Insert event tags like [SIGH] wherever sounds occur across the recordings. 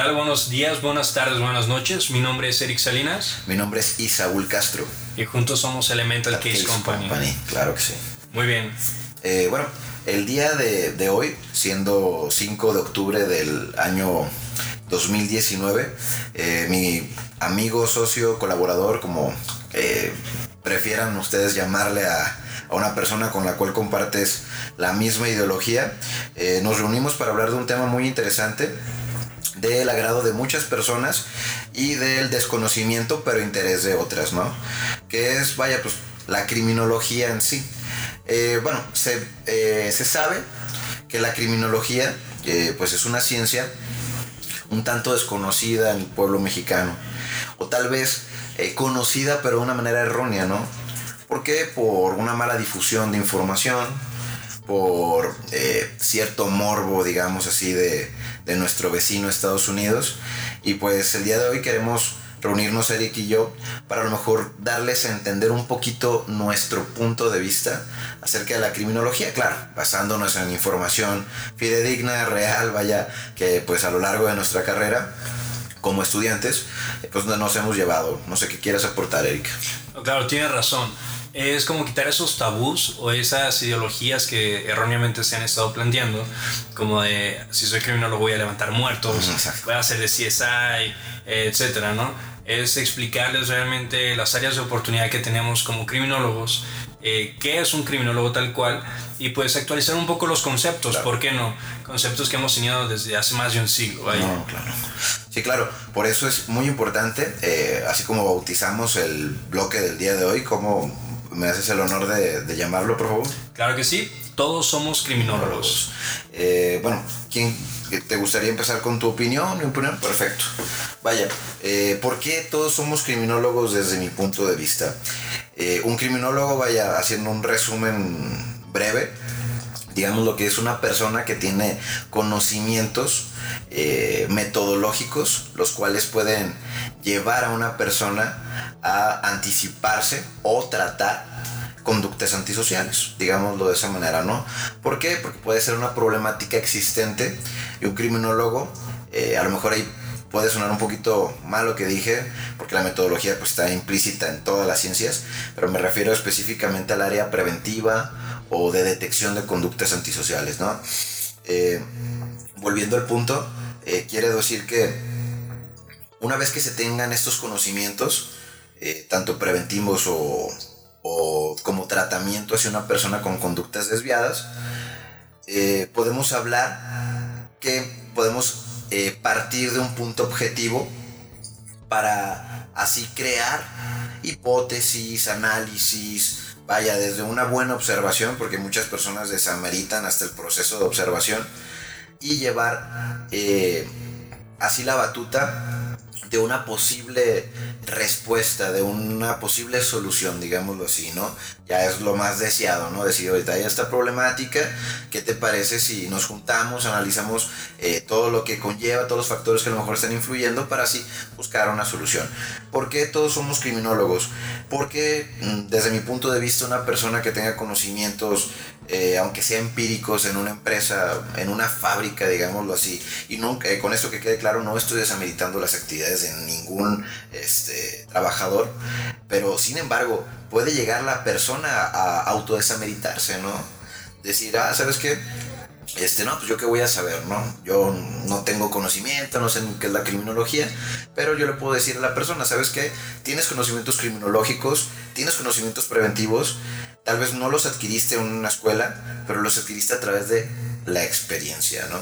¿Qué tal? Buenos días, buenas tardes, buenas noches. Mi nombre es Eric Salinas. Mi nombre es Isaúl Castro. Y juntos somos Elemental Case, Company. Claro que sí. Muy bien. Eh, bueno, el día de, hoy, siendo 5 de octubre del año 2019, eh, mi amigo, socio, colaborador, como eh, prefieran ustedes llamarle a, una persona con la cual compartes la misma ideología, nos reunimos para hablar de un tema muy interesante del agrado de muchas personas y del desconocimiento pero interés de otras, ¿no? Que es, vaya, pues la criminología en sí. Eh, bueno, se, eh, se, sabe que la criminología eh, pues es una ciencia un tanto desconocida en el pueblo mexicano o tal vez conocida pero de una manera errónea, ¿no? ¿Por qué? Por una mala difusión de información, por cierto morbo, digamos así, de, de nuestro vecino Estados Unidos. Y pues el día de hoy queremos reunirnos Eric y yo para a lo mejor darles a entender un poquito nuestro punto de vista acerca de la criminología, claro, basándonos en información fidedigna, real, vaya, que pues a lo largo de nuestra carrera como estudiantes, pues nos hemos llevado. No sé qué quieras aportar, Eric. Claro, tienes razón es como quitar esos tabús o esas ideologías que erróneamente se han estado planteando, como de si soy criminólogo voy a levantar muertos, voy a hacer de CSI, etcétera, ¿no? Es explicarles realmente las áreas de oportunidad que tenemos como criminólogos, eh, qué es un criminólogo tal cual y pues actualizar un poco los conceptos, ¿por qué no? Conceptos que hemos tenido desde hace más de un siglo. No, claro. Sí, claro, por eso es muy importante, eh, así como bautizamos el bloque del día de hoy, como ¿Me haces el honor de, llamarlo, por favor? Claro que sí. Todos somos criminólogos. Eh, bueno, ¿quién te gustaría empezar con tu opinión? ¿Mi opinión? Perfecto. Vaya, eh, ¿por qué todos somos criminólogos desde mi punto de vista? Eh, un criminólogo, vaya, haciendo un resumen breve, digamos lo que es una persona que tiene conocimientos metodológicos, los cuales pueden llevar a una persona a anticiparse o tratar conductas antisociales, digámoslo de esa manera, ¿no? ¿Por qué? Porque puede ser una problemática existente y un criminólogo, eh, a lo mejor ahí puede sonar un poquito mal lo que dije, porque la metodología pues, está implícita en todas las ciencias, pero me refiero específicamente al área preventiva o de detección de conductas antisociales, ¿no? Eh, volviendo al punto, eh, quiere decir que una vez que se tengan estos conocimientos, eh, tanto preventivos o, como tratamiento hacia una persona con conductas desviadas, eh, podemos hablar que podemos eh, partir de un punto objetivo para así crear hipótesis, análisis, vaya, desde una buena observación, porque muchas personas desameritan hasta el proceso de observación, y llevar así la batuta de una posible respuesta, de una posible solución, digámoslo así, ¿no? Ya es lo más deseado, ¿no? Decir, ahorita hay esta problemática, ¿qué te parece si nos juntamos, analizamos eh, todo lo que conlleva, todos los factores que a lo mejor están influyendo para así buscar una solución? ¿Por qué todos somos criminólogos? Porque mm, desde mi punto de vista una persona que tenga conocimientos eh, aunque sea empíricos, en una empresa, en una fábrica, digámoslo así. Y nunca, eh, con esto que quede claro, no estoy desameritando las actividades de ningún este, trabajador, pero sin embargo, puede llegar la persona a autodesameritarse, ¿no? Decir, ah, ¿sabes qué? Este, no, pues yo qué voy a saber, ¿no? Yo no tengo conocimiento, no sé qué es la criminología, pero yo le puedo decir a la persona, ¿sabes qué? Tienes conocimientos criminológicos, tienes conocimientos preventivos, Tal vez no los adquiriste en una escuela, pero los adquiriste a través de la experiencia, ¿no?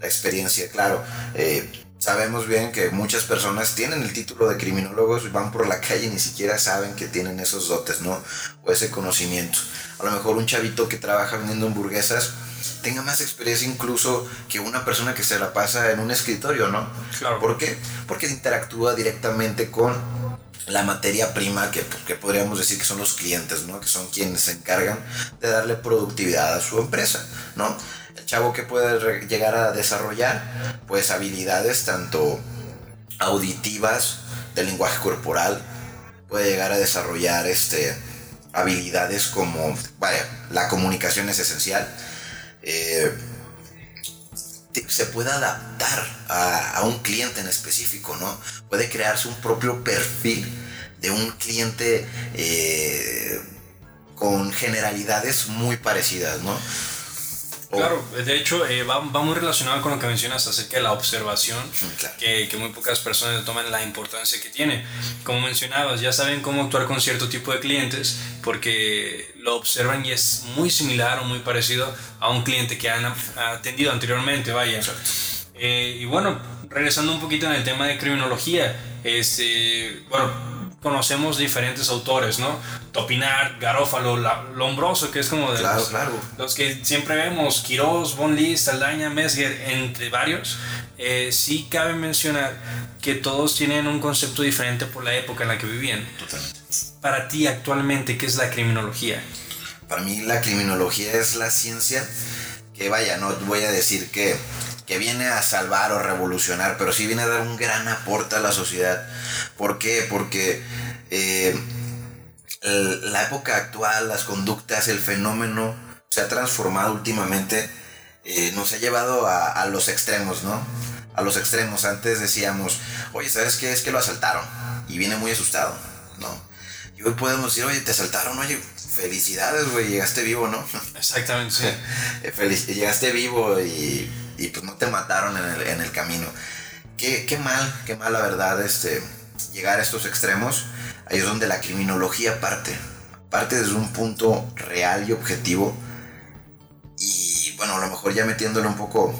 La experiencia, claro. Eh, sabemos bien que muchas personas tienen el título de criminólogos y van por la calle y ni siquiera saben que tienen esos dotes, ¿no? O ese conocimiento. A lo mejor un chavito que trabaja vendiendo hamburguesas tenga más experiencia incluso que una persona que se la pasa en un escritorio, ¿no? Claro. ¿Por qué? Porque interactúa directamente con la materia prima que, que, podríamos decir que son los clientes, ¿no? Que son quienes se encargan de darle productividad a su empresa, ¿no? El chavo que puede llegar a desarrollar, pues habilidades tanto auditivas, de lenguaje corporal, puede llegar a desarrollar este, habilidades como, vaya, la comunicación es esencial. Eh, se puede adaptar a, un cliente en específico, ¿no? Puede crearse un propio perfil de un cliente eh, con generalidades muy parecidas, ¿no? Claro, de hecho eh, va, muy relacionado con lo que mencionas acerca de la observación, que, que, muy pocas personas toman la importancia que tiene. Como mencionabas, ya saben cómo actuar con cierto tipo de clientes porque lo observan y es muy similar o muy parecido a un cliente que han atendido anteriormente, vaya. Eh, y bueno, regresando un poquito en el tema de criminología, este, bueno, conocemos diferentes autores, ¿no? Topinar, Garófalo, Lombroso, que es como de los, que siempre vemos, Quirós, Von Lee, Saldaña, Mesger, entre varios. Eh, sí cabe mencionar que todos tienen un concepto diferente por la época en la que vivían. Totalmente. Para ti actualmente, ¿qué es la criminología? Para mí la criminología es la ciencia que vaya, no voy a decir que que viene a salvar o revolucionar, pero sí viene a dar un gran aporte a la sociedad. ¿Por qué? Porque eh, la época actual, las conductas, el fenómeno se ha transformado últimamente, eh, nos ha llevado a, los extremos, ¿no? A los extremos. Antes decíamos, oye, ¿sabes qué? Es que lo asaltaron y viene muy asustado, ¿no? Y hoy podemos decir, oye, te asaltaron, oye, felicidades, güey, llegaste vivo, ¿no? Exactamente, sí. [LAUGHS] Llegaste vivo y y pues no te mataron en el, en el camino. Qué, qué, mal, qué mal la verdad este, llegar a estos extremos. Ahí es donde la criminología parte. Parte desde un punto real y objetivo. Y bueno, a lo mejor ya metiéndole un poco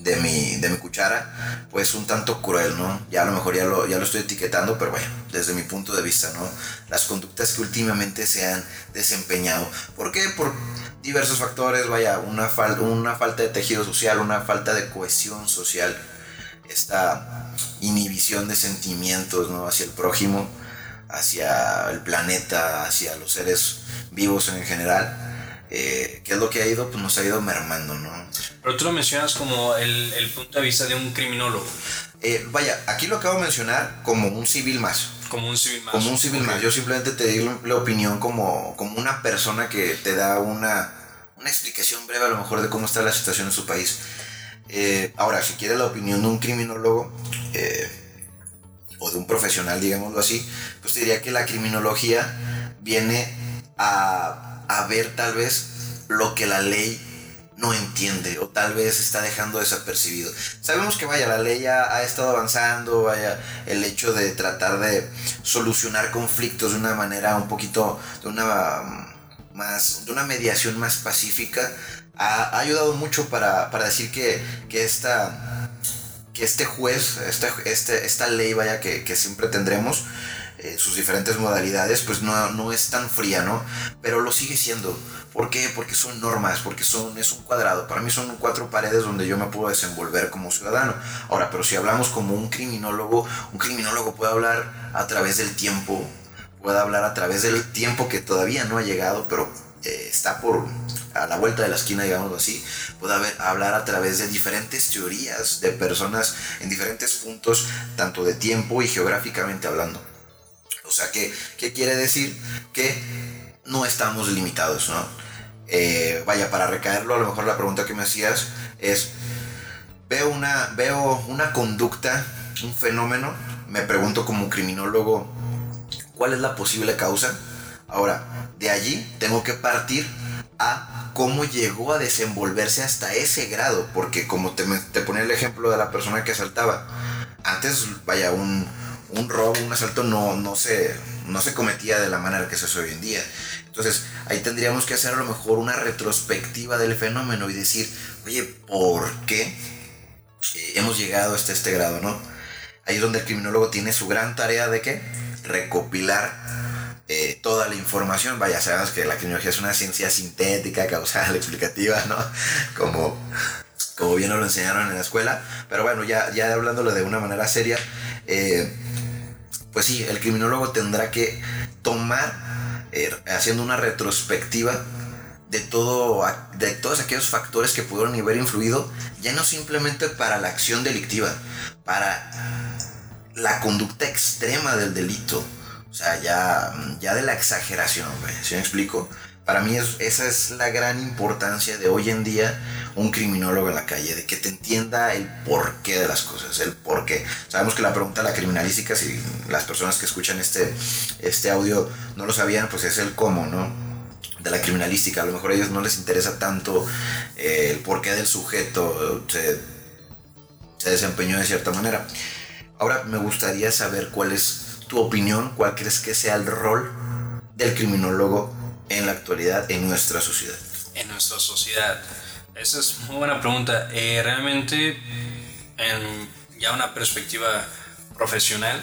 de mi, de mi cuchara, pues un tanto cruel, ¿no? Ya a lo mejor ya lo, ya lo estoy etiquetando, pero bueno, desde mi punto de vista, ¿no? Las conductas que últimamente se han desempeñado. ¿Por qué? Por diversos factores, vaya, una, una falta de tejido social, una falta de cohesión social, esta inhibición de sentimientos ¿no? hacia el prójimo, hacia el planeta, hacia los seres vivos en general. Eh, ¿Qué es lo que ha ido? Pues nos ha ido mermando, ¿no? Pero tú lo mencionas como el, el punto de vista de un criminólogo. Eh, vaya, aquí lo acabo de mencionar como un civil más. Como un civil más. Como un civil más. Yo simplemente te digo la opinión como, como una persona que te da una, una explicación breve a lo mejor de cómo está la situación en su país. Eh, ahora, si quieres la opinión de un criminólogo eh, o de un profesional, digámoslo así, pues te diría que la criminología viene a, a ver tal vez lo que la ley no entiende o tal vez está dejando desapercibido. Sabemos que vaya, la ley ya ha estado avanzando, vaya, el hecho de tratar de solucionar conflictos de una manera un poquito, de una mm, más, de una mediación más pacífica, ha, ayudado mucho para, decir que, que esta que este juez, esta, este, esta ley, vaya, que, que siempre tendremos, eh, sus diferentes modalidades, pues no, no es tan fría, ¿no? Pero lo sigue siendo. ¿Por qué? Porque son normas, porque son, es un cuadrado. Para mí son cuatro paredes donde yo me puedo desenvolver como ciudadano. Ahora, pero si hablamos como un criminólogo, un criminólogo puede hablar a través del tiempo, puede hablar a través del tiempo que todavía no ha llegado, pero eh, está por a la vuelta de la esquina, digámoslo así, puede haber, hablar a través de diferentes teorías de personas en diferentes puntos, tanto de tiempo y geográficamente hablando. O sea, ¿qué, qué quiere decir? Que no estamos limitados, ¿no? Eh, vaya, para recaerlo, a lo mejor la pregunta que me hacías es, veo una, veo una conducta, un fenómeno, me pregunto como criminólogo, ¿cuál es la posible causa? Ahora, de allí tengo que partir a cómo llegó a desenvolverse hasta ese grado, porque como te, te ponía el ejemplo de la persona que asaltaba, antes, vaya, un, un robo, un asalto no, no, se, no se cometía de la manera que se hace hoy en día. Entonces, ahí tendríamos que hacer a lo mejor una retrospectiva del fenómeno y decir, oye, ¿por qué eh, hemos llegado hasta este grado, no? Ahí es donde el criminólogo tiene su gran tarea de qué? Recopilar eh, toda la información. Vaya, sabemos que la criminología es una ciencia sintética, causal, [LAUGHS] explicativa, ¿no? Como, como bien nos lo enseñaron en la escuela. Pero bueno, ya, ya hablándolo de una manera seria, eh, pues sí, el criminólogo tendrá que tomar eh, haciendo una retrospectiva de, todo, de todos aquellos factores que pudieron haber influido, ya no simplemente para la acción delictiva, para la conducta extrema del delito. O sea, ya, ya de la exageración, ¿sí me explico? Para mí esa es la gran importancia de hoy en día un criminólogo en la calle, de que te entienda el porqué de las cosas, el porqué. Sabemos que la pregunta de la criminalística, si las personas que escuchan este, este audio no lo sabían, pues es el cómo, ¿no? De la criminalística. A lo mejor a ellos no les interesa tanto eh, el porqué del sujeto se, se desempeñó de cierta manera. Ahora me gustaría saber cuál es tu opinión, cuál crees que sea el rol del criminólogo en la actualidad en nuestra sociedad. En nuestra sociedad. Esa es muy buena pregunta. Eh, realmente, en ya una perspectiva profesional,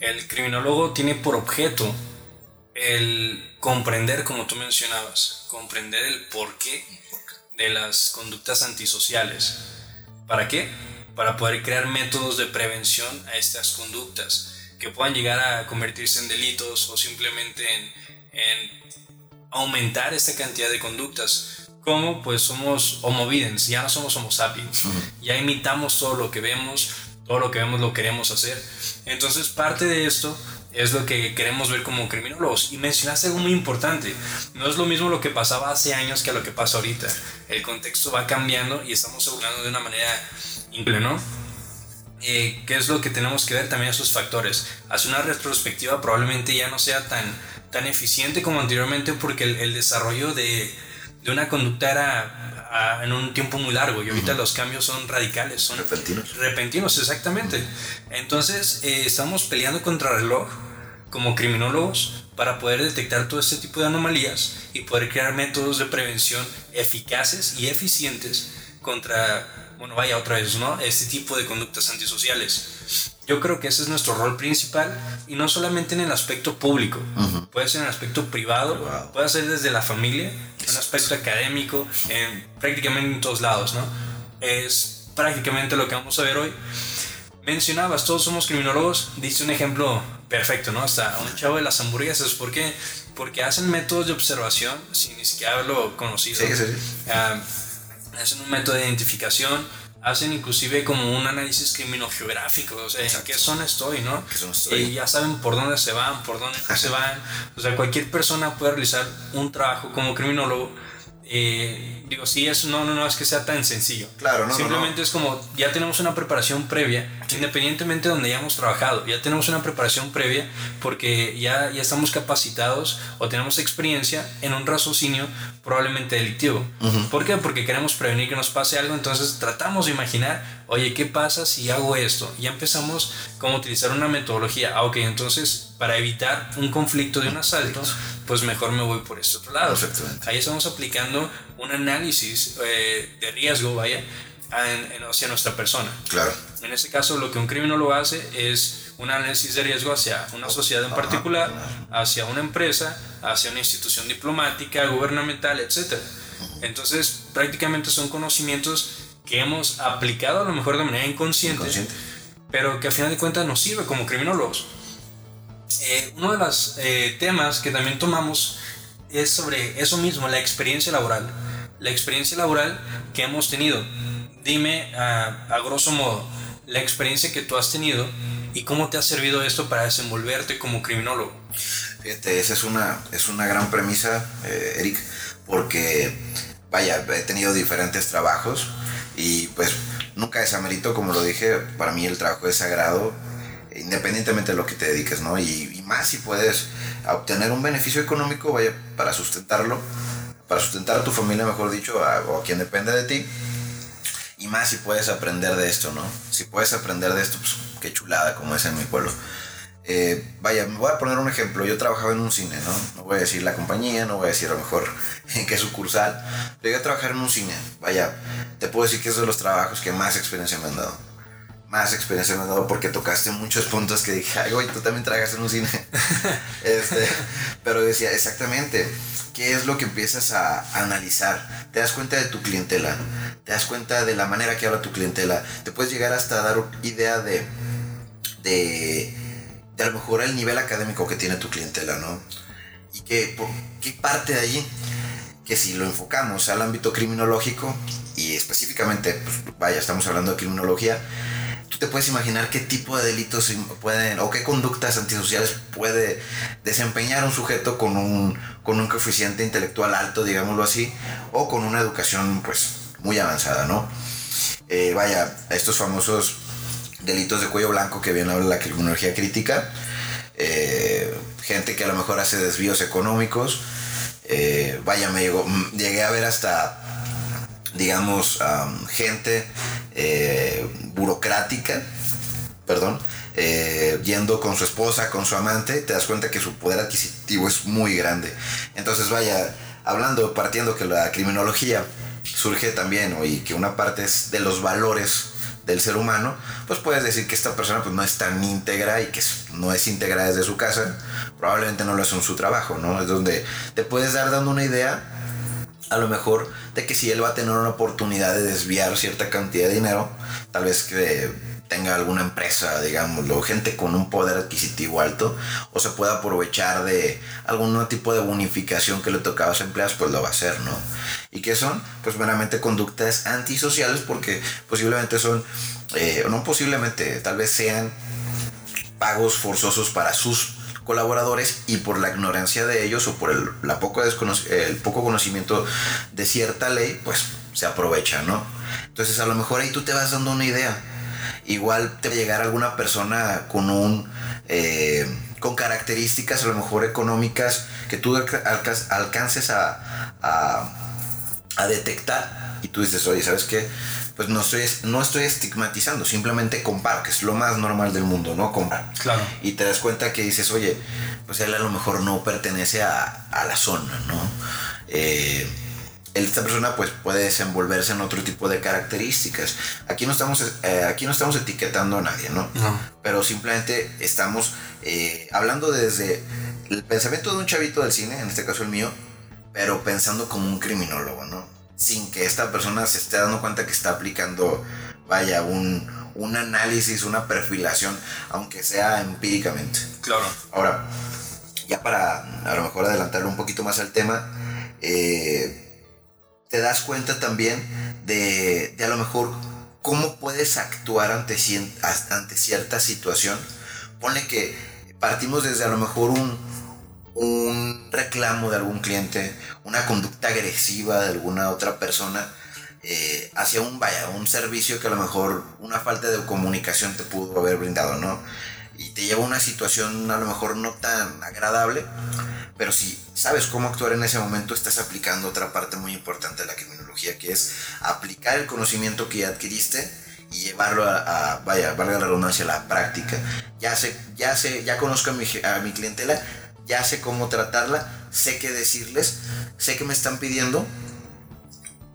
el criminólogo tiene por objeto el comprender, como tú mencionabas, comprender el porqué de las conductas antisociales. ¿Para qué? Para poder crear métodos de prevención a estas conductas que puedan llegar a convertirse en delitos o simplemente en, en aumentar esta cantidad de conductas como pues somos homo videns, ya no somos homo sapiens, ya imitamos todo lo que vemos, todo lo que vemos lo queremos hacer. Entonces parte de esto es lo que queremos ver como criminólogos. Y mencionaste algo muy importante, no es lo mismo lo que pasaba hace años que lo que pasa ahorita. El contexto va cambiando y estamos evolucionando de una manera increíble, ¿no? Eh, ¿Qué es lo que tenemos que ver también esos factores? Hacer una retrospectiva probablemente ya no sea tan, tan eficiente como anteriormente porque el desarrollo de de una conducta era en un tiempo muy largo y ahorita los cambios son radicales, son repentinos. Repentinos, exactamente. Entonces eh, estamos peleando contra el reloj como criminólogos para poder detectar todo este tipo de anomalías y poder crear métodos de prevención eficaces y eficientes contra, bueno, vaya otra vez, ¿no? Este tipo de conductas antisociales. Yo creo que ese es nuestro rol principal y no solamente en el aspecto público, puede ser en el aspecto privado, puede ser desde la familia, en el aspecto académico, en, prácticamente en todos lados, ¿no? Es prácticamente lo que vamos a ver hoy. Mencionabas, todos somos criminólogos, diste un ejemplo perfecto, ¿no? Hasta un chavo de las hamburguesas, ¿por qué? Porque hacen métodos de observación sin ni siquiera haberlo conocido. Sí, sí. Ah, hacen un método de identificación, hacen inclusive como un análisis criminográfico, o sea, en qué zona estoy, ¿no? Y ya saben por dónde se van, por dónde no se [LAUGHS] van. O sea, cualquier persona puede realizar un trabajo como criminólogo eh, digo, sí, eso no, no, no es que sea tan sencillo. Claro, no. Simplemente es como, ya tenemos una preparación previa, independientemente de donde hayamos trabajado, ya tenemos una preparación previa porque ya, ya estamos capacitados o tenemos experiencia en un raciocinio probablemente delictivo. ¿Por qué? Porque queremos prevenir que nos pase algo, entonces tratamos de imaginar, oye, ¿qué pasa si hago esto? Ya empezamos como utilizar una metodología. Ah, ok, entonces para evitar un conflicto de un asalto, pues mejor me voy por este otro lado. Ahí estamos aplicando un análisis eh, de riesgo, vaya, hacia nuestra persona. Claro. En este caso, lo que un criminólogo hace es un análisis de riesgo hacia una sociedad en particular, hacia una empresa, hacia una institución diplomática, gubernamental, etc. Entonces, prácticamente son conocimientos que hemos aplicado a lo mejor de manera inconsciente, inconsciente. pero que a final de cuentas nos sirve como criminólogos. Eh, uno de los eh, temas que también tomamos es sobre eso mismo, la experiencia laboral. La experiencia laboral que hemos tenido. Dime a, grosso modo la experiencia que tú has tenido y cómo te ha servido esto para desenvolverte como criminólogo. Fíjate, esa es una, es una gran premisa, eh, Eric, porque, vaya, he tenido diferentes trabajos y pues nunca desamerito, como lo dije, para mí el trabajo es sagrado, independientemente de lo que te dediques, ¿no? Y, más si puedes obtener un beneficio económico, vaya, para sustentarlo, para sustentar a tu familia, mejor dicho, o a quien depende de ti. Y más si puedes aprender de esto, ¿no? Si puedes aprender de esto, pues qué chulada, como es en mi pueblo. Eh, vaya, me voy a poner un ejemplo. Yo trabajaba en un cine, ¿no? No voy a decir la compañía, no voy a decir a lo mejor [LAUGHS] en qué sucursal. Llegué a trabajar en un cine. Vaya, te puedo decir que es de los trabajos que más experiencia me han dado más experiencia me ha dado porque tocaste muchos puntos que dije, ay, güey, tú también tragas en un cine. [LAUGHS] este, pero decía, exactamente, ¿qué es lo que empiezas a analizar? Te das cuenta de tu clientela, te das cuenta de la manera que habla tu clientela, te puedes llegar hasta dar idea de, de, de a lo mejor el nivel académico que tiene tu clientela, ¿no? Y que, qué parte de allí que si lo enfocamos al ámbito criminológico y específicamente, pues, vaya, estamos hablando de criminología, te puedes imaginar qué tipo de delitos pueden o qué conductas antisociales puede desempeñar un sujeto con un, con un coeficiente intelectual alto, digámoslo así, o con una educación pues muy avanzada, ¿no? Eh, vaya, estos famosos delitos de cuello blanco que viene ahora la criminología crítica, eh, gente que a lo mejor hace desvíos económicos, eh, vaya, me llegó, llegué a ver hasta digamos, gente eh, burocrática, perdón, eh, yendo con su esposa, con su amante, te das cuenta que su poder adquisitivo es muy grande. Entonces, vaya, hablando, partiendo que la criminología surge también, y que una parte es de los valores del ser humano, pues puedes decir que esta persona pues, no es tan íntegra y que no es íntegra desde su casa, probablemente no lo es en su trabajo, ¿no? Es donde te puedes dar dando una idea a lo mejor de que si él va a tener una oportunidad de desviar cierta cantidad de dinero, tal vez que tenga alguna empresa, digámoslo, gente con un poder adquisitivo alto, o se pueda aprovechar de algún tipo de bonificación que le tocaba a los empleados, pues lo va a hacer, ¿no? ¿Y qué son? Pues meramente conductas antisociales porque posiblemente son, eh, no posiblemente, tal vez sean pagos forzosos para sus colaboradores y por la ignorancia de ellos o por el, poco el poco conocimiento de cierta ley, pues se aprovecha, ¿no? Entonces a lo mejor ahí tú te vas dando una idea. Igual te va a llegar alguna persona con un... Eh, con características a lo mejor económicas que tú alcances a, a, a detectar y tú dices, oye, ¿sabes qué? Pues no estoy, no estoy estigmatizando, simplemente comparo, que es lo más normal del mundo, ¿no? Comprar. Claro. Y te das cuenta que dices, oye, pues él a lo mejor no pertenece a, la zona, ¿no? Eh, esta persona pues puede desenvolverse en otro tipo de características. Aquí no estamos, eh, aquí no estamos etiquetando a nadie, ¿no? no. Pero simplemente estamos eh, hablando desde el pensamiento de un chavito del cine, en este caso el mío, pero pensando como un criminólogo, ¿no? Sin que esta persona se esté dando cuenta que está aplicando, vaya, un, análisis, una perfilación, aunque sea empíricamente. Claro. Ahora, ya para a lo mejor adelantarle un poquito más al tema, eh, te das cuenta también de, de, a lo mejor cómo puedes actuar ante, ante cierta situación. Pone que partimos desde a lo mejor un, un reclamo de algún cliente, una conducta agresiva de alguna otra persona eh, hacia un, vaya, un servicio que a lo mejor una falta de comunicación te pudo haber brindado, ¿no? Y te lleva a una situación a lo mejor no tan agradable, pero si sabes cómo actuar en ese momento, estás aplicando otra parte muy importante de la criminología, que es aplicar el conocimiento que ya adquiriste y llevarlo a, vaya, valga la redundancia, a la práctica. Ya sé, ya sé, ya conozco a mi, a mi clientela, ya sé cómo tratarla, sé qué decirles, sé qué me están pidiendo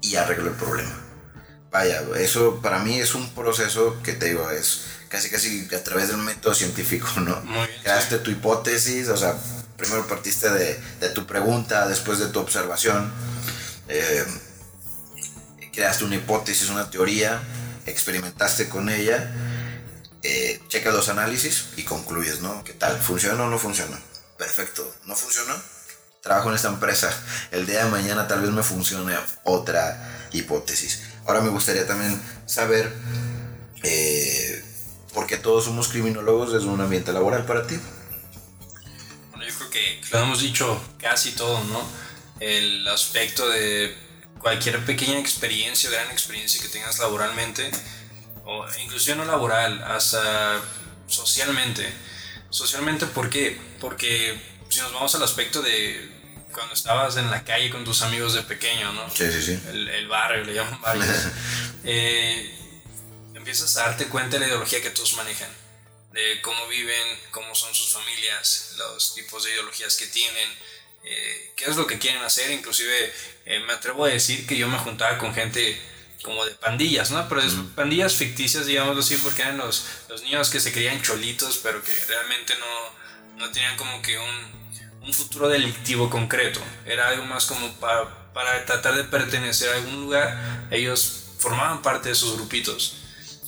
y arreglo el problema. Vaya, eso para mí es un proceso que te digo, es casi casi a través del método científico, ¿no? Creaste tu hipótesis, o sea, primero partiste de, tu pregunta, después de tu observación, eh, creaste una hipótesis, una teoría, experimentaste con ella, eh, checas los análisis y concluyes, ¿no? ¿Qué tal? ¿Funciona o no funciona? Perfecto, no funcionó. Trabajo en esta empresa. El día de mañana tal vez me funcione otra hipótesis. Ahora me gustaría también saber eh, por qué todos somos criminólogos desde un ambiente laboral para ti. Bueno, yo creo que lo hemos dicho casi todo, ¿no? El aspecto de cualquier pequeña experiencia, gran experiencia que tengas laboralmente, o inclusive no laboral, hasta socialmente Socialmente, ¿por qué? Porque si nos vamos al aspecto de cuando estabas en la calle con tus amigos de pequeño, ¿no? Sí, sí, sí. El, barrio, le llaman barrio. [LAUGHS] eh, empiezas a darte cuenta de la ideología que todos manejan, de cómo viven, cómo son sus familias, los tipos de ideologías que tienen, eh, qué es lo que quieren hacer. Inclusive eh, me atrevo a decir que yo me juntaba con gente como de pandillas, ¿no? Pero es pandillas ficticias, digamos así, porque eran los, los niños que se creían cholitos, pero que realmente no, no tenían como que un, un, futuro delictivo concreto. Era algo más como para, para tratar de pertenecer a algún lugar. Ellos formaban parte de esos grupitos.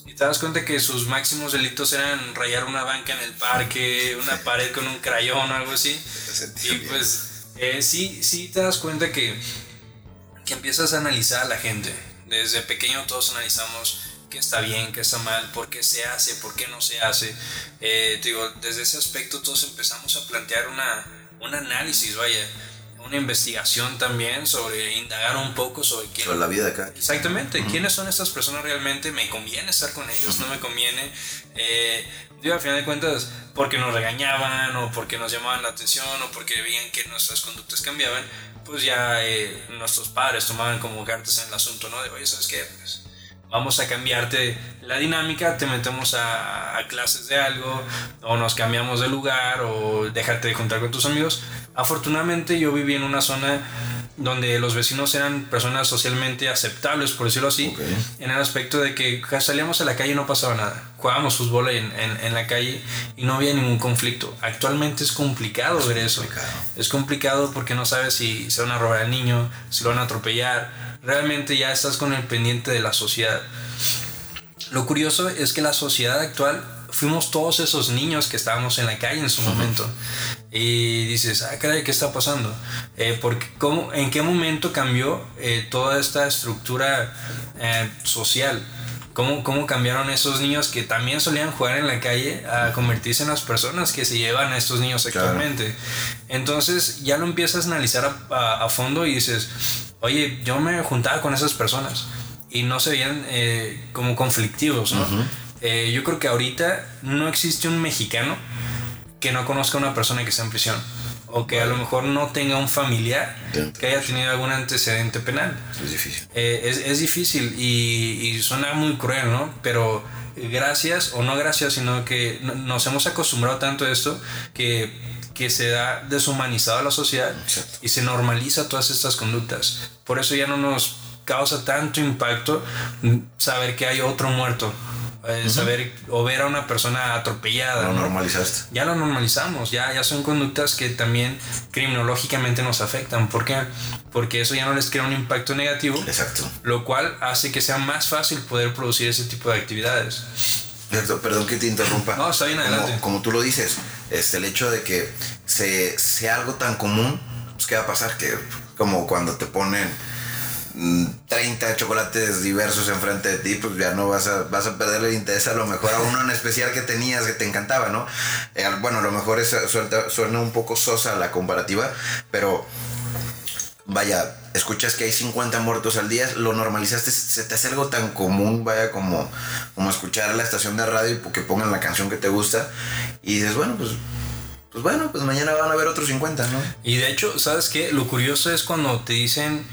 Y te das cuenta que sus máximos delitos eran rayar una banca en el parque, una [LAUGHS] pared con un crayón o algo así. Y pues eh, sí, sí te das cuenta que, que empiezas a analizar a la gente desde pequeño todos analizamos qué está bien, qué está mal, por qué se hace, por qué no se hace. Eh, digo, desde ese aspecto todos empezamos a plantear una, un análisis, vaya, una investigación también sobre indagar un poco sobre quién... Sobre la vida de acá. Exactamente, quiénes son estas personas realmente, me conviene estar con ellos, no me conviene. Eh, digo, al final de cuentas, porque nos regañaban o porque nos llamaban la atención o porque veían que nuestras conductas cambiaban, pues ya eh, nuestros padres tomaban como cartas en el asunto, ¿no? De, oye, ¿sabes qué? Pues, vamos a cambiarte la dinámica, te metemos a, clases de algo, o nos cambiamos de lugar, o déjate de juntar con tus amigos. Afortunadamente yo viví en una zona donde los vecinos eran personas socialmente aceptables, por decirlo así, en el aspecto de que salíamos a la calle y no pasaba nada. Jugábamos fútbol en, en, la calle y no había ningún conflicto. Actualmente es complicado ver eso. Es complicado porque no sabes si se van a robar al niño, si lo van a atropellar. Realmente ya estás con el pendiente de la sociedad. Lo curioso es que la sociedad actual fuimos todos esos niños que estábamos en la calle en su momento y dices, ah, caray, ¿qué está pasando? Eh, porque, ¿cómo, ¿En qué momento cambió eh, toda esta estructura eh, social? ¿Cómo, ¿Cómo cambiaron esos niños que también solían jugar en la calle a convertirse en las personas que se llevan a estos niños actualmente? Entonces ya lo empiezas a analizar a, a, fondo y dices, oye, yo me juntaba con esas personas y no se veían como conflictivos, ¿no? Yo creo que ahorita no existe un mexicano que no conozca a una persona que está en prisión o que a lo mejor no tenga un familiar que haya tenido algún antecedente penal. Es difícil. Eh, es, es, difícil y, y, suena muy cruel, ¿no? Pero gracias, o no gracias, sino que nos hemos acostumbrado tanto a esto que, que se da deshumanizado a la sociedad y se normaliza todas estas conductas. Por eso ya no nos causa tanto impacto saber que hay otro muerto eh, saber o ver a una persona atropellada. Lo normalizaste. Ya lo normalizamos, ya, ya son conductas que también criminológicamente nos afectan. ¿Por qué? Porque eso ya no les crea un impacto negativo. Exacto. Lo cual hace que sea más fácil poder producir ese tipo de actividades. Perdón que te interrumpa. No, está bien adelante. Como, como tú lo dices, este, el hecho de que se, sea algo tan común, pues, ¿qué va a pasar? Que como cuando te ponen 30 chocolates diversos enfrente de ti, pues ya no vas a, vas a perder el interés a lo mejor a uno en especial que tenías, que te encantaba, ¿no? Eh, bueno, a lo mejor es, suena, un poco sosa la comparativa, pero vaya, escuchas que hay 50 muertos al día, lo normalizaste, se te hace algo tan común, vaya, como, como escuchar la estación de radio y que pongan la canción que te gusta y dices, bueno, pues pues bueno, pues mañana van a haber otros 50, ¿no? Y de hecho, ¿sabes qué? Lo curioso es cuando te dicen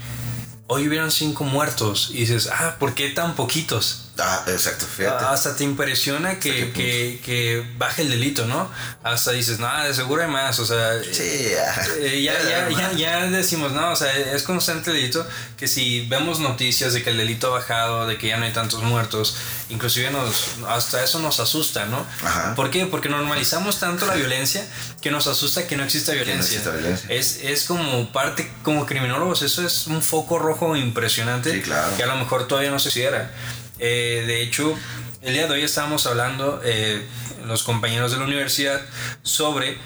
hoy hubieron cinco muertos y dices, ah, ¿por qué tan poquitos? Ah, exacto, fíjate. Hasta te impresiona que, que, que, baje el delito, ¿no? Hasta dices, no, de seguro hay más, o sea... Sí, eh, ya. ya, [LAUGHS] ya, ya, decimos, no, o sea, es constante el delito que si vemos noticias de que el delito ha bajado, de que ya no hay tantos muertos, inclusive nos, hasta eso nos asusta, ¿no? Ajá. ¿Por qué? Porque normalizamos tanto la violencia que nos asusta que no exista violencia. No violencia. Es, es como parte, como criminólogos, eso es un foco rojo impresionante sí, claro. que a lo mejor todavía no se hiciera. Eh, de hecho, el día de hoy estábamos hablando, eh, los compañeros de la universidad, sobre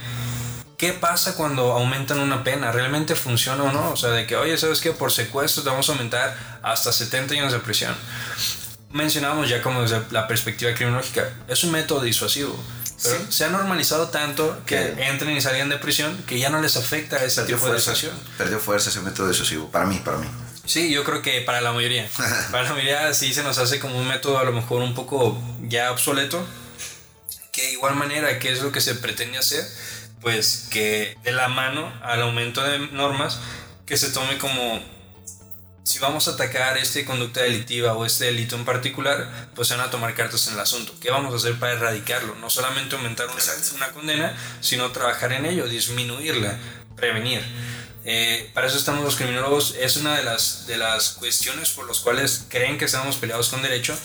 qué pasa cuando aumentan una pena, realmente funciona o no. O sea, de que, oye, ¿sabes qué? Por secuestro te vamos a aumentar hasta 70 años de prisión. Mencionábamos ya como desde la perspectiva criminológica, es un método disuasivo. Pero se ha normalizado tanto que entren y salgan de prisión que ya no les afecta ese tipo de disuasión. Perdió fuerza ese método disuasivo, para mí, para mí. Sí, yo creo que para la mayoría. [LAUGHS] para la mayoría sí se nos hace como un método a lo mejor un poco ya obsoleto. Que de igual manera, ¿qué es lo que se pretende hacer? Pues que de la mano al aumento de normas, que se tome como si vamos a atacar esta conducta delictiva o este delito en particular, pues se van a tomar cartas en el asunto. ¿Qué vamos a hacer para erradicarlo? No solamente aumentar una, una condena, sino trabajar en ello, disminuirla, prevenir. Eh, para eso estamos los criminólogos. Es una de las, de las cuestiones por las cuales creen que estamos peleados con derecho,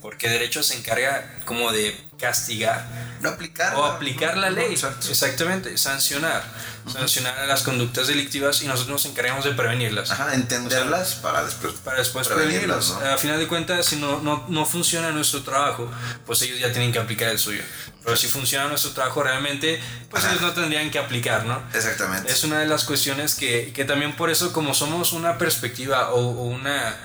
porque derecho se encarga como de castigar. No aplicar. O aplicar la ley. Exactamente, sancionar. Sancionar las conductas delictivas y nosotros nos encargamos de prevenirlas. Ajá, entenderlas para después. Para después prevenirlas. A final de cuentas, si no, no, no funciona nuestro trabajo, pues ellos ya tienen que aplicar el suyo. Pero si funciona nuestro trabajo realmente, pues ellos no tendrían que aplicar, ¿no? Exactamente. Es una de las cuestiones que, que también por eso, como somos una perspectiva o, una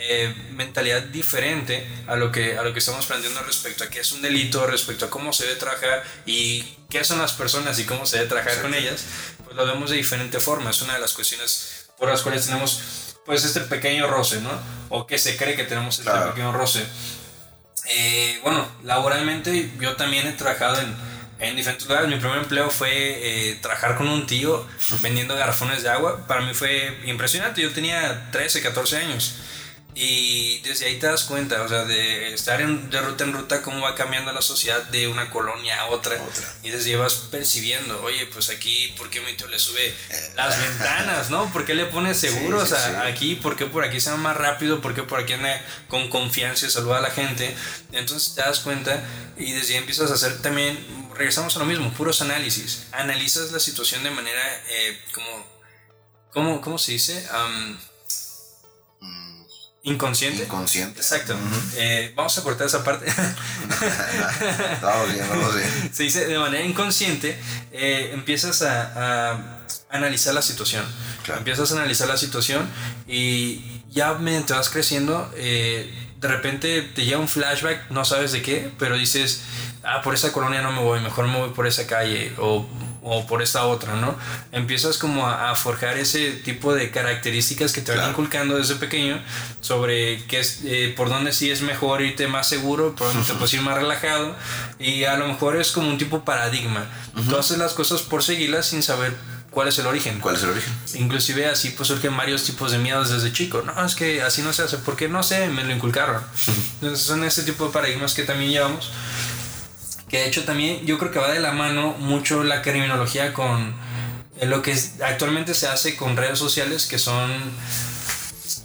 eh, mentalidad diferente a lo, que, a lo que estamos planteando respecto a qué es un delito, respecto a cómo se debe trabajar y qué son las personas y cómo se debe trabajar con ellas, pues lo vemos de diferente forma. Es una de las cuestiones por las cuales tenemos pues este pequeño roce, ¿no? O que se cree que tenemos este pequeño roce. Eh, bueno, laboralmente yo también he trabajado en, en diferentes lugares. Mi primer empleo fue eh, trabajar con un tío vendiendo garrafones de agua. Para mí fue impresionante. Yo tenía 13, 14 años. Y desde ahí te das cuenta, o sea, de estar en, de ruta en ruta, cómo va cambiando la sociedad de una colonia a otra. Y desde ahí vas percibiendo, oye, pues aquí, ¿por qué mi tío le sube las ventanas, no? ¿Por qué le pone seguros aquí? ¿Por qué por aquí se va más rápido? ¿Por qué por aquí anda con confianza y saluda a la gente? Entonces te das cuenta y desde ahí empiezas a hacer también, regresamos a lo mismo, puros análisis. Analizas la situación de manera eh, como, ¿cómo, ¿cómo se dice? Inconsciente. Inconsciente. Exacto. Eh, vamos a cortar esa parte. [LAUGHS] bien, bien. Se dice de manera inconsciente, eh, empiezas a, analizar la situación. Empiezas a analizar la situación y ya mediante vas creciendo, eh, de repente te llega un flashback, no sabes de qué, pero dices, ah, por esa colonia no me voy, mejor me voy por esa calle o o por esta otra, ¿no? Empiezas como a, forjar ese tipo de características que te van inculcando desde pequeño sobre qué es, eh, por dónde sí es mejor irte más seguro, por dónde te puedes ir más relajado y a lo mejor es como un tipo paradigma. Tú haces las cosas por seguirlas sin saber cuál es el origen. ¿Cuál es el origen? Inclusive así pues surgen varios tipos de miedos desde chico. No, es que así no se hace, porque no sé, me lo inculcaron. Entonces son ese tipo de paradigmas que también llevamos que de hecho también yo creo que va de la mano mucho la criminología con lo que actualmente se hace con redes sociales que son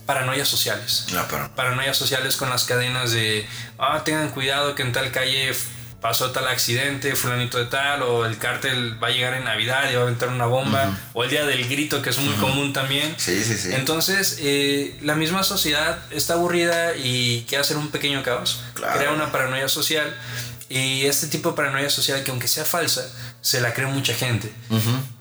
paranoias sociales. Paranoias sociales con las cadenas de, ah, tengan cuidado que en tal calle pasó tal accidente, fulanito de tal, o el cártel va a llegar en Navidad y va a aventar una bomba, o el día del grito, que es muy común también. Sí, sí, sí. Entonces, eh, la misma sociedad está aburrida y quiere hacer un pequeño caos, crea una paranoia social y este tipo de paranoia social que aunque sea falsa, se la cree mucha gente.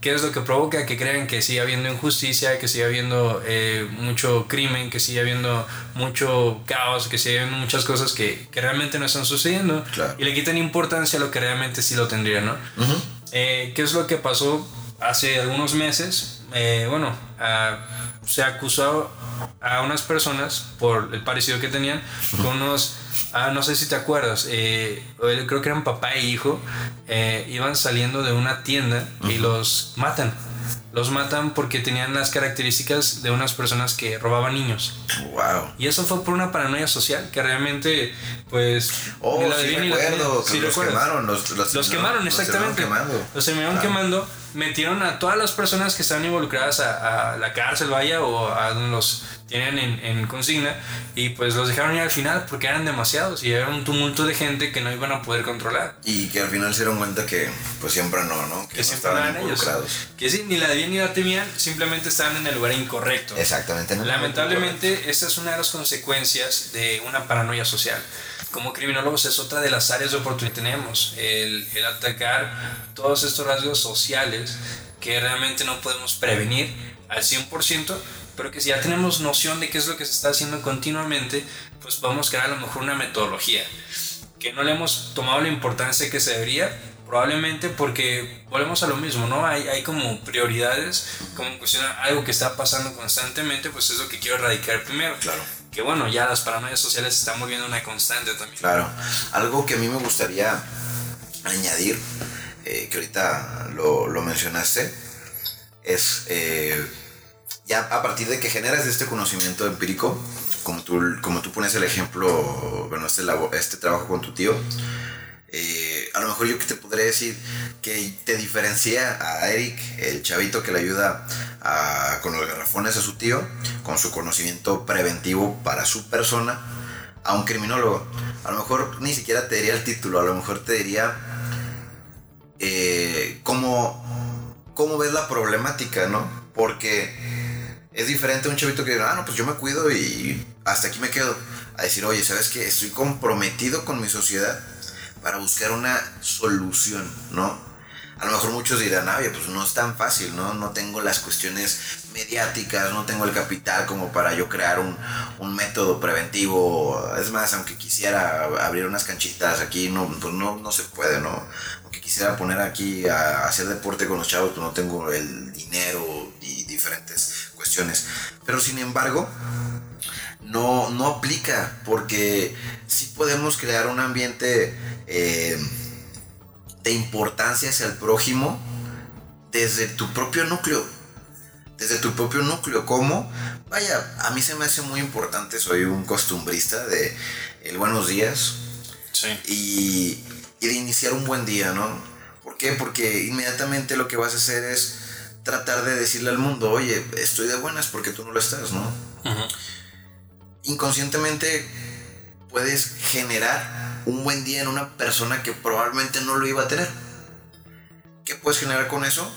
¿Qué es lo que provoca? Que crean que siga habiendo injusticia, que siga habiendo eh, mucho crimen, que siga habiendo mucho caos, que siga habiendo muchas cosas que, que realmente no están sucediendo. Y le quitan importancia a lo que realmente sí lo tendría, ¿no? Eh, ¿Qué es lo que pasó hace algunos meses? Eh, bueno, se acusó a unas personas por el parecido que tenían con unos Ah, no sé si te acuerdas. Eh, creo que eran papá e hijo. Eh, iban saliendo de una tienda y los matan. Los matan porque tenían las características de unas personas que robaban niños. Wow. Y eso fue por una paranoia social que realmente, pues. Oh, sí, recuerdo, que los quemaron. Los, los, quemaron, exactamente. Los terminaron quemando. Metieron a todas las personas que estaban involucradas a, a la cárcel, vaya, o a los tienen en, consigna y pues los dejaron ir al final porque eran demasiados y era un tumulto de gente que no iban a poder controlar. Y que al final se dieron cuenta que pues siempre no, ¿no? Que, siempre estaban involucrados. Que sí, ni la debían ni la temían, simplemente estaban en el lugar incorrecto. Exactamente. Lamentablemente, esta es una de las consecuencias de una paranoia social. Como criminólogos es otra de las áreas de oportunidad que tenemos, el, el atacar todos estos rasgos sociales que realmente no podemos prevenir al 100%, pero que si ya tenemos noción de qué es lo que se está haciendo continuamente, pues podemos crear a lo mejor una metodología que no le hemos tomado la importancia que se debería, probablemente porque volvemos a lo mismo, ¿no? Hay, hay como prioridades, como cuestión algo que está pasando constantemente, pues es lo que quiero erradicar primero. Claro. Que bueno, ya las paranoias sociales están volviendo una constante también. Claro. Algo que a mí me gustaría añadir, eh, que ahorita lo, lo mencionaste, es... Eh, ya a partir de que generas este conocimiento empírico, como tú, como tú pones el ejemplo, bueno, este, este trabajo con tu tío, eh, a lo mejor yo que te podría decir que te diferencia a Eric, el chavito que le ayuda con los garrafones a su tío, con su conocimiento preventivo para su persona, a un criminólogo. A lo mejor ni siquiera te diría el título, a lo mejor te diría eh, cómo, cómo ves la problemática, ¿no? Porque es diferente a un chavito que diga, ah, no, pues yo me cuido y hasta aquí me quedo. A decir, oye, ¿sabes qué? Estoy comprometido con mi sociedad para buscar una solución, ¿no? A lo mejor muchos dirán, ah, pues no es tan fácil, ¿no? No tengo las cuestiones mediáticas, no tengo el capital como para yo crear un, un método preventivo. Es más, aunque quisiera abrir unas canchitas aquí, no, pues no, no se puede, ¿no? Aunque quisiera poner aquí a hacer deporte con los chavos, pues no tengo el dinero y diferentes cuestiones. Pero sin embargo, no, no aplica porque sí podemos crear un ambiente eh, de importancia hacia el prójimo desde tu propio núcleo. Desde tu propio núcleo. ¿Cómo? Vaya, a mí se me hace muy importante, soy un costumbrista de el buenos días. Sí. Y, y de iniciar un buen día, ¿no? ¿Por qué? Porque inmediatamente lo que vas a hacer es tratar de decirle al mundo, oye, estoy de buenas porque tú no lo estás, ¿no? Inconscientemente puedes generar un buen día en una persona que probablemente no lo iba a tener. ¿Qué puedes generar con eso?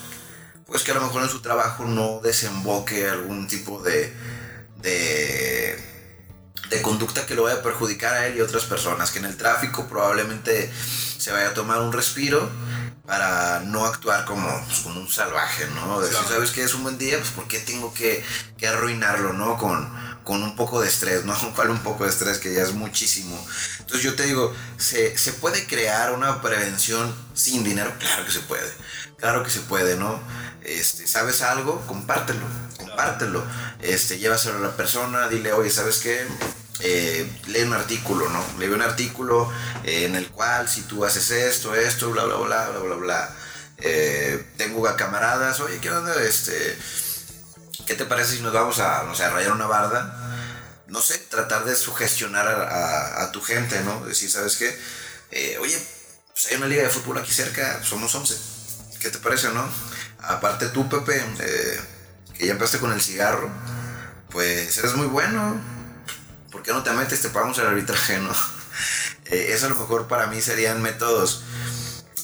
Pues que a lo mejor en su trabajo no desemboque algún tipo de, de, de conducta que lo vaya a perjudicar a él y otras personas. Que en el tráfico probablemente se vaya a tomar un respiro para no actuar como, pues, como un salvaje, ¿no? Decir, ¿sabes qué es un buen día? Pues ¿por qué tengo que, que arruinarlo, ¿no? Con, con un poco de estrés, ¿no? [LAUGHS] ¿Cuál un poco de estrés? Que ya es muchísimo. Entonces yo te digo, ¿se, ¿se puede crear una prevención sin dinero? Claro que se puede. Claro que se puede, ¿no? Este, ¿Sabes algo? Compártelo, compártelo. Este, llévaselo a la persona, dile, oye, ¿sabes qué? Eh, lee un artículo, ¿no? Lee un artículo eh, en el cual si tú haces esto, esto, bla, bla, bla, bla, bla, bla. Eh, tengo camaradas, oye, ¿qué onda? Este, ¿Qué te parece si nos vamos a, no sé, rayar una barda? No sé, tratar de sugestionar a, tu gente, ¿no? Decir, ¿sabes qué? oye, pues hay una liga de fútbol aquí cerca, somos 11. ¿Qué te parece, no? Aparte tú, Pepe, que ya empezaste con el cigarro, pues eres muy bueno ¿por qué no te metes? Te pagamos el arbitraje, ¿no? [LAUGHS] Eh, eso a lo mejor para mí serían métodos,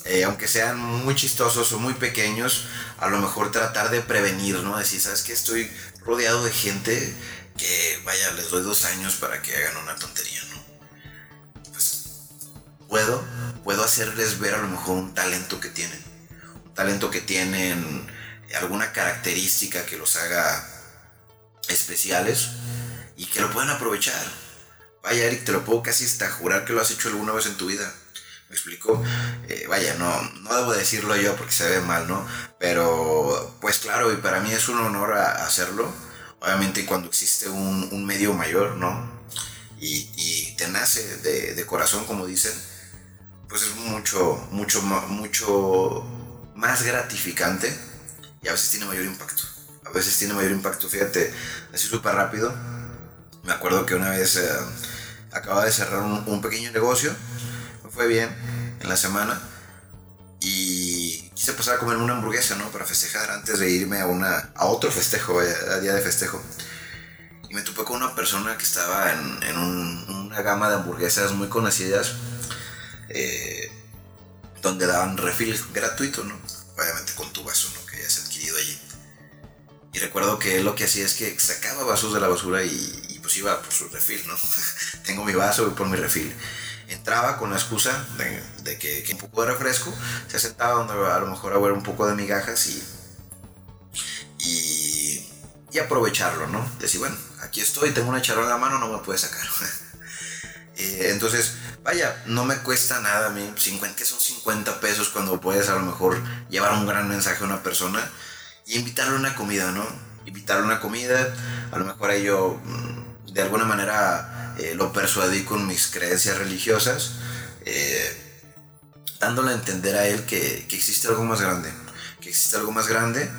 eh, aunque sean muy chistosos o muy pequeños, a lo mejor tratar de prevenir, ¿no? Decir, ¿sabes qué? Estoy rodeado de gente que, vaya, les doy dos años para que hagan una tontería, ¿no? Pues puedo, puedo hacerles ver a lo mejor un talento que tienen, un talento que tienen, alguna característica que los haga especiales y que lo puedan aprovechar. Vaya, Eric, te lo puedo casi hasta jurar que lo has hecho alguna vez en tu vida. ¿Me explico? Eh, vaya, no, no debo decirlo yo porque se ve mal, ¿no? Pero, pues claro, y para mí es un honor hacerlo. Obviamente cuando existe un, un medio mayor, ¿no? Y, y te nace de, de, corazón, como dicen, pues es mucho, mucho, mucho más gratificante y a veces tiene mayor impacto. A veces tiene mayor impacto, fíjate, así súper rápido me acuerdo que una vez eh, acababa de cerrar un, pequeño negocio, fue bien en la semana y quise pasar a comer una hamburguesa, ¿no? Para festejar antes de irme a, una, a otro festejo, a día de festejo. Y me topé con una persona que estaba en, en una gama de hamburguesas muy conocidas, eh, donde daban refil gratuito, ¿no? Obviamente con tu vaso, ¿no? Que hayas adquirido allí. Y recuerdo que él lo que hacía es que sacaba vasos de la basura y, pues iba por su refil, ¿no? [LAUGHS] Tengo mi vaso, voy por mi refil. Entraba con la excusa de, que, un poco de refresco, se sentaba donde a lo mejor a un poco de migajas y, y, aprovecharlo, ¿no? Decir, bueno, aquí estoy, tengo una charola en la mano, no me puede sacar. [LAUGHS] Eh, entonces, vaya, no me cuesta nada a mí, 50, que son 50 pesos cuando puedes a lo mejor llevar un gran mensaje a una persona y invitarle a una comida, ¿no? Invitarle a una comida, a lo mejor a ello mm, de alguna manera eh, lo persuadí con mis creencias religiosas, eh, dándole a entender a él que, que, existe algo más grande, que existe algo más grande,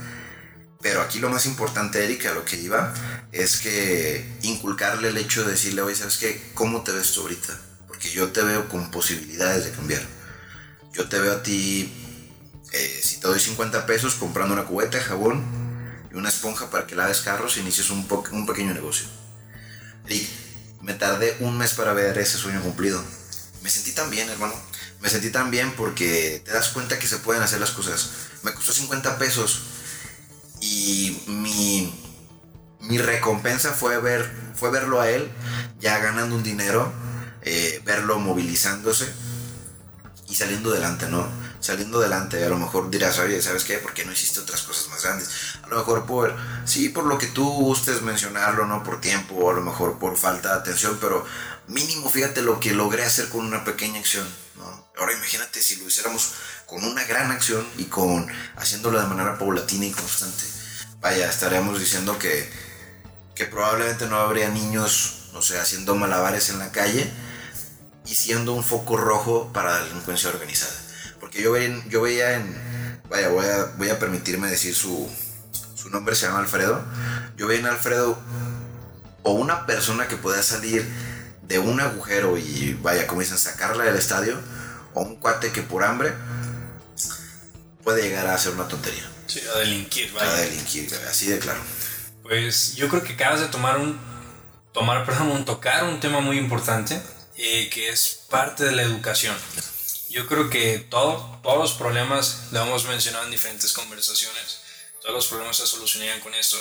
pero aquí lo más importante, Erika, a lo que iba, es que inculcarle el hecho de decirle, oye, ¿sabes qué? ¿Cómo te ves tú ahorita? Porque yo te veo con posibilidades de cambiar. Yo te veo a ti, eh, si te doy 50 pesos comprando una cubeta de jabón y una esponja para que laves carros, inicies un, un pequeño negocio me tardé un mes para ver ese sueño cumplido. Me sentí tan bien, hermano. Me sentí tan bien porque te das cuenta que se pueden hacer las cosas. Me costó 50 pesos y mi, mi recompensa fue, ver, fue verlo a él ya ganando un dinero, eh, verlo movilizándose y saliendo adelante, ¿no? Saliendo adelante. A lo mejor dirás, oye, ¿sabes qué? ¿Por qué no hiciste otras cosas más grandes? A lo mejor por, sí, por lo que tú gustes mencionarlo, ¿no? Por tiempo, o a lo mejor por falta de atención, pero mínimo fíjate lo que logré hacer con una pequeña acción, ¿no? Ahora imagínate si lo hiciéramos con una gran acción y con haciéndolo de manera paulatina y constante. Vaya, estaríamos diciendo que, que probablemente no habría niños, no sé, haciendo malabares en la calle y siendo un foco rojo para la delincuencia organizada. Porque yo, veía, yo veía en, vaya, voy a, voy a permitirme decir su, su nombre, se llama Alfredo. Yo veía en Alfredo o una persona que pueda salir de un agujero y vaya, como dicen, sacarla del estadio, o un cuate que por hambre puede llegar a hacer una tontería. Sí, a delinquir, vaya. A delinquir, así de claro. Pues yo creo que acabas de tomar un, tomar, [LAUGHS] perdón, un tocar un tema muy importante, eh, que es parte de la educación. Yo creo que todo, todos los problemas, lo hemos mencionado en diferentes conversaciones, todos los problemas se solucionarían con esto.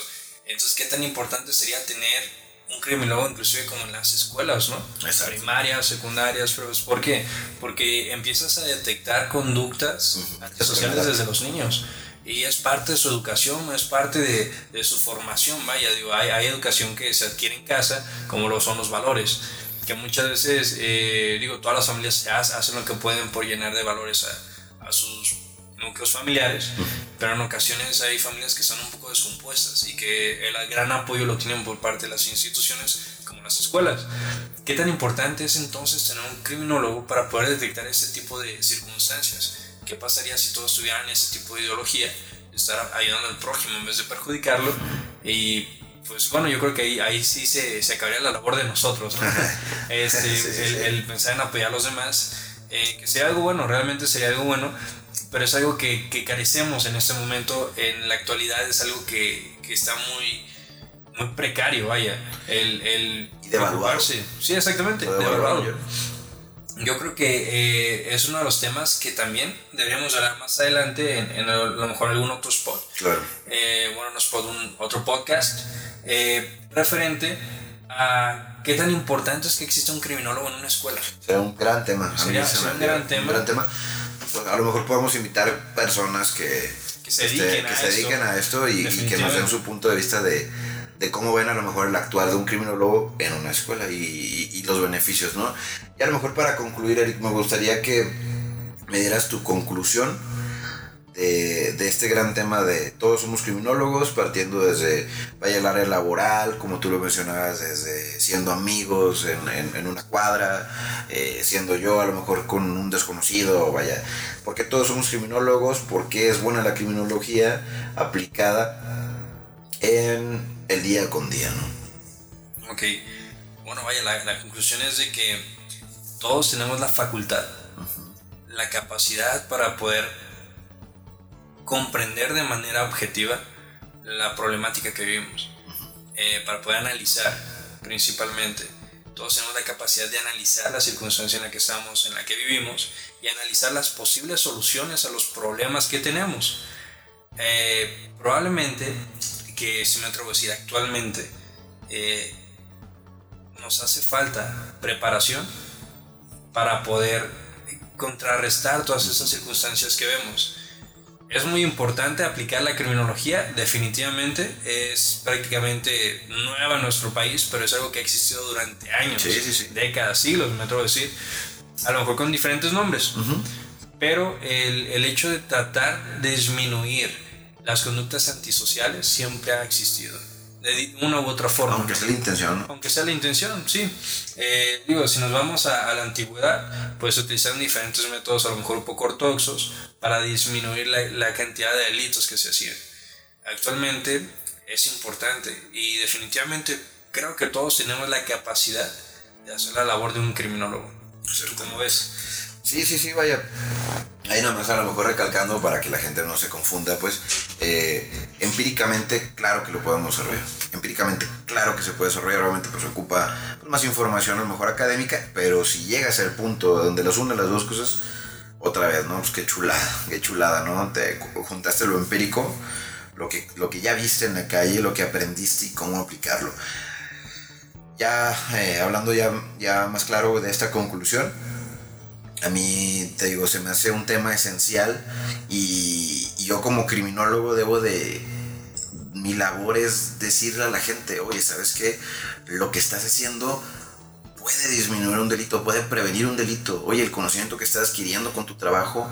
Entonces, ¿qué tan importante sería tener un criminólogo inclusive como en las escuelas, ¿no? Exacto. Primarias, secundarias, pero ¿por qué? Porque empiezas a detectar conductas antisociales desde los niños. Y es parte de su educación, es parte de, de su formación, vaya, digo, hay, hay, educación que se adquiere en casa, como lo son los valores, que muchas veces, eh, digo, todas las familias hacen lo que pueden por llenar de valores a, a sus núcleos familiares, pero en ocasiones hay familias que están un poco descompuestas y que el gran apoyo lo tienen por parte de las instituciones como las escuelas. ¿Qué tan importante es entonces tener un criminólogo para poder detectar ese tipo de circunstancias? ¿Qué pasaría si todos tuvieran ese tipo de ideología? Estar ayudando al prójimo en vez de perjudicarlo y pues bueno, yo creo que ahí, ahí sí se, se acabaría la labor de nosotros, ¿no? [LAUGHS] este, sí, sí, el, el, pensar en apoyar a los demás, eh, que sea algo bueno, realmente sería algo bueno, pero es algo que, que, carecemos en este momento, en la actualidad es algo que, que está muy, muy precario, vaya, el, el preocuparse. Sí, exactamente, devaluado. Yo creo que eh, es uno de los temas que también deberíamos hablar más adelante en, en a lo mejor algún otro spot. Claro. Eh, bueno, no spot, un otro podcast eh, referente a qué tan importante es que exista un criminólogo en una escuela. Será un gran tema. Sería, sería un, gran tema. un gran tema. Pues a lo mejor podemos invitar personas que, que se dediquen, este, a, que esto. se dediquen a esto y, y, que nos den su punto de vista de, de, cómo ven a lo mejor el actuar de un criminólogo en una escuela y, y, los beneficios, ¿no? Y a lo mejor para concluir, Eric, me gustaría que me dieras tu conclusión de, de, este gran tema de todos somos criminólogos, partiendo desde, vaya el área laboral, como tú lo mencionabas, desde siendo amigos en, en, en una cuadra, eh, siendo yo a lo mejor con un desconocido, vaya, porque todos somos criminólogos, porque es buena la criminología aplicada en el día con día, ¿no? Ok, bueno, vaya, la, la conclusión es de que todos tenemos la facultad, uh -huh. la capacidad para poder comprender de manera objetiva la problemática que vivimos, eh, para poder analizar principalmente. Todos tenemos la capacidad de analizar la circunstancia en la que estamos, en la que vivimos, y analizar las posibles soluciones a los problemas que tenemos. Eh, probablemente, que si me atrevo a decir actualmente, eh, nos hace falta preparación para poder contrarrestar todas esas circunstancias que vemos es muy importante aplicar la criminología, definitivamente. Es prácticamente nueva en nuestro país, pero es algo que ha existido durante años, sí, sí, sí. décadas, siglos, me atrevo a decir. A lo mejor con diferentes nombres. Uh -huh. Pero el, el, hecho de tratar de disminuir las conductas antisociales siempre ha existido. De una u otra forma. Aunque sea la intención. Aunque sea la intención, sí. Eh, digo, si nos vamos a, a, la antigüedad, pues se utilizan diferentes métodos, a lo mejor un poco ortodoxos, para disminuir la, la cantidad de delitos que se hacían. Actualmente es importante y definitivamente creo que todos tenemos la capacidad de hacer la labor de un criminólogo. ¿Tú cómo ves? Sí, sí, sí, vaya. Ahí nada más a lo mejor recalcando para que la gente no se confunda, pues eh, empíricamente claro que lo podemos desarrollar. Empíricamente claro que se puede desarrollar, obviamente pues ocupa más información a lo mejor académica, pero si llegas al punto donde los une las dos cosas, otra vez, ¿no? Pues qué chulada, qué chulada, ¿no? Te juntaste lo empírico, lo que, lo que ya viste en la calle, lo que aprendiste y cómo aplicarlo. Ya eh, hablando ya, ya más claro de esta conclusión, a mí, te digo, se me hace un tema esencial y, yo como criminólogo debo de... Mi labor es decirle a la gente, oye, ¿sabes qué? Lo que estás haciendo puede disminuir un delito, puede prevenir un delito. Oye, el conocimiento que estás adquiriendo con tu trabajo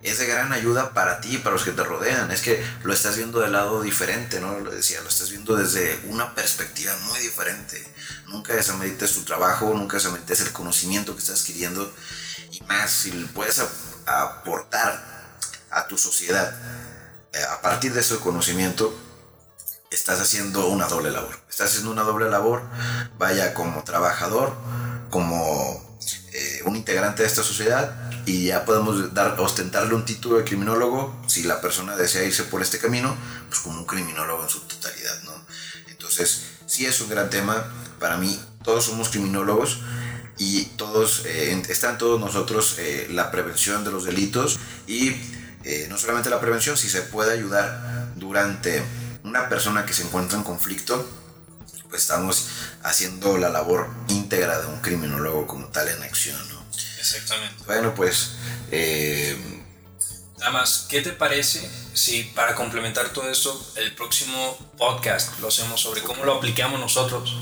es de gran ayuda para ti para los que te rodean. Es que lo estás viendo del lado diferente, ¿no? Lo decía, lo estás viendo desde una perspectiva muy diferente. Nunca desamerites tu trabajo, nunca desamerites el conocimiento que estás adquiriendo y más si puedes aportar a tu sociedad. Eh, a partir de ese conocimiento estás haciendo una doble labor. Estás haciendo una doble labor vaya como trabajador como eh, un integrante de esta sociedad y ya podemos dar ostentarle un título de criminólogo si la persona desea irse por este camino pues como un criminólogo en su totalidad no entonces sí es un gran tema. Para mí todos somos criminólogos y todos, eh, están todos nosotros eh, la prevención de los delitos y eh, no solamente la prevención, si se puede ayudar durante una persona que se encuentra en conflicto, pues estamos haciendo la labor íntegra de un criminólogo como tal en acción, ¿no? Exactamente. Bueno, pues... Nada más, ¿qué te parece si para complementar todo esto, el próximo podcast lo hacemos sobre cómo lo aplicamos nosotros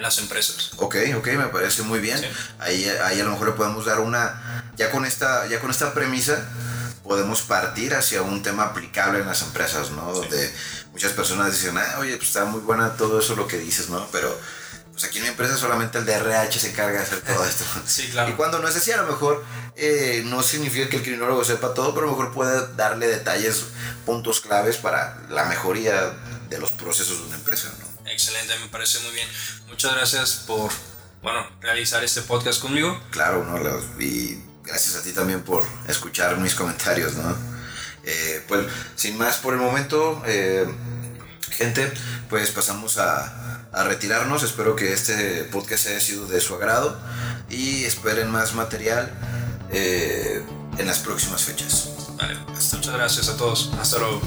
en las empresas. Ok, ok, me parece muy bien. Ahí, ahí a lo mejor podemos dar una, ya con esta, ya con esta premisa, podemos partir hacia un tema aplicable en las empresas, ¿no? Donde muchas personas dicen, ah, oye, pues está muy buena todo eso lo que dices, ¿no? Pero pues aquí en mi empresa solamente el DRH se encarga de hacer todo [LAUGHS] esto. sí, claro. Y cuando no es así, a lo mejor eh, no significa que el criminólogo sepa todo, pero a lo mejor puede darle detalles, puntos claves para la mejoría de los procesos de una empresa. Excelente, me parece muy bien. Muchas gracias por, bueno, realizar este podcast conmigo. Claro, ¿no? y gracias a ti también por escuchar mis comentarios, ¿no? Eh, pues sin más por el momento, eh, gente, pues pasamos a, a, retirarnos. Espero que este podcast haya sido de su agrado y esperen más material eh, en las próximas fechas. Vale, muchas gracias a todos. Hasta luego.